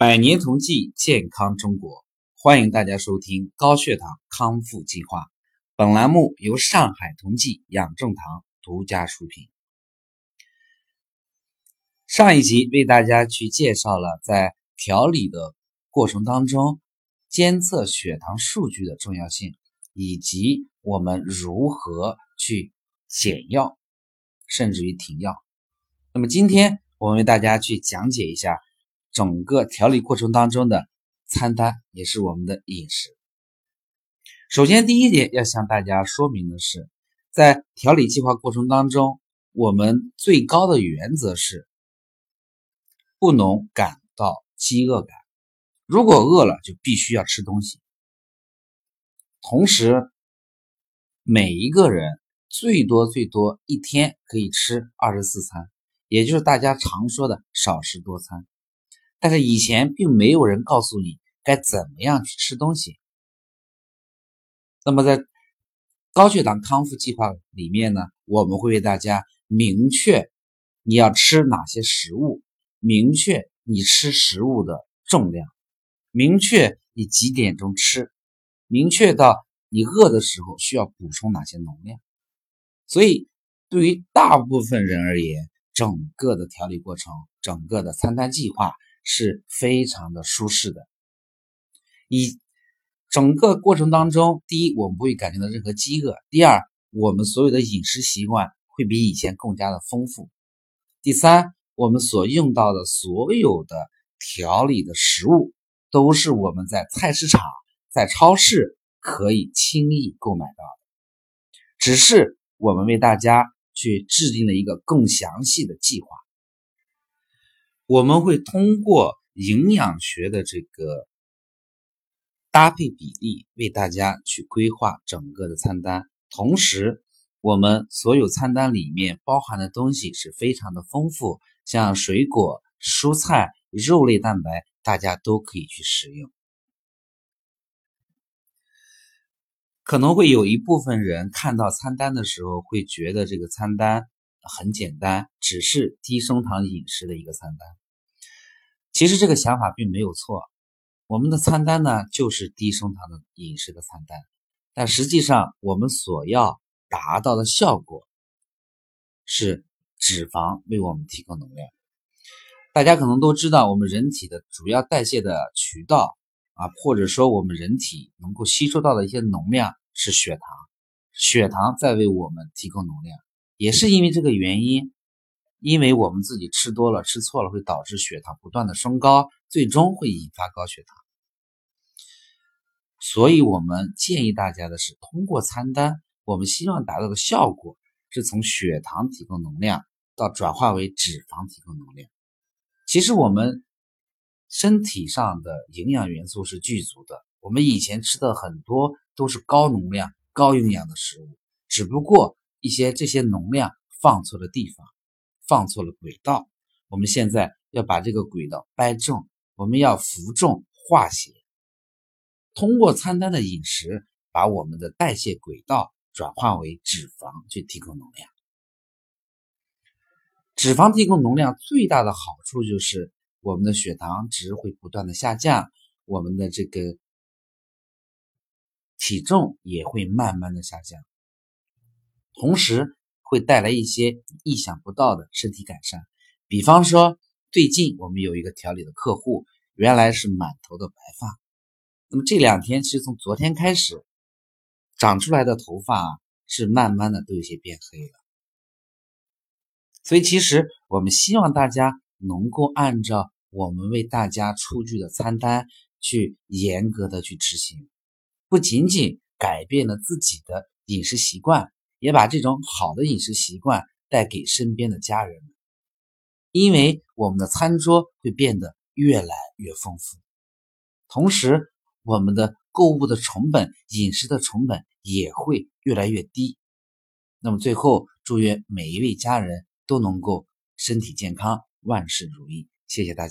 百年同济，健康中国，欢迎大家收听高血糖康复计划。本栏目由上海同济养正堂独家出品。上一集为大家去介绍了在调理的过程当中，监测血糖数据的重要性，以及我们如何去减药，甚至于停药。那么今天我们为大家去讲解一下。整个调理过程当中的餐单也是我们的饮食。首先，第一点要向大家说明的是，在调理计划过程当中，我们最高的原则是不能感到饥饿感。如果饿了，就必须要吃东西。同时，每一个人最多最多一天可以吃二十四餐，也就是大家常说的少食多餐。但是以前并没有人告诉你该怎么样去吃东西。那么在高血糖康复计划里面呢，我们会为大家明确你要吃哪些食物，明确你吃食物的重量，明确你几点钟吃，明确到你饿的时候需要补充哪些能量。所以对于大部分人而言，整个的调理过程，整个的餐单计划。是非常的舒适的。以整个过程当中，第一，我们不会感觉到任何饥饿；第二，我们所有的饮食习惯会比以前更加的丰富；第三，我们所用到的所有的调理的食物，都是我们在菜市场、在超市可以轻易购买到的，只是我们为大家去制定了一个更详细的计划。我们会通过营养学的这个搭配比例，为大家去规划整个的餐单。同时，我们所有餐单里面包含的东西是非常的丰富，像水果、蔬菜、肉类蛋白，大家都可以去食用。可能会有一部分人看到餐单的时候，会觉得这个餐单很简单，只是低升糖饮食的一个餐单。其实这个想法并没有错，我们的餐单呢就是低升糖的饮食的餐单，但实际上我们所要达到的效果是脂肪为我们提供能量。大家可能都知道，我们人体的主要代谢的渠道啊，或者说我们人体能够吸收到的一些能量是血糖，血糖在为我们提供能量，也是因为这个原因。因为我们自己吃多了、吃错了，会导致血糖不断的升高，最终会引发高血糖。所以，我们建议大家的是，通过餐单，我们希望达到的效果是从血糖提供能量到转化为脂肪提供能量。其实，我们身体上的营养元素是具足的，我们以前吃的很多都是高能量、高营养的食物，只不过一些这些能量放错了地方。放错了轨道，我们现在要把这个轨道掰正，我们要扶正化邪，通过餐单的饮食，把我们的代谢轨道转化为脂肪去提供能量。脂肪提供能量最大的好处就是我们的血糖值会不断的下降，我们的这个体重也会慢慢的下降，同时。会带来一些意想不到的身体改善，比方说，最近我们有一个调理的客户，原来是满头的白发，那么这两天其实从昨天开始，长出来的头发是慢慢的都有些变黑了。所以其实我们希望大家能够按照我们为大家出具的餐单去严格的去执行，不仅仅改变了自己的饮食习惯。也把这种好的饮食习惯带给身边的家人们，因为我们的餐桌会变得越来越丰富，同时我们的购物的成本、饮食的成本也会越来越低。那么最后，祝愿每一位家人都能够身体健康，万事如意。谢谢大家。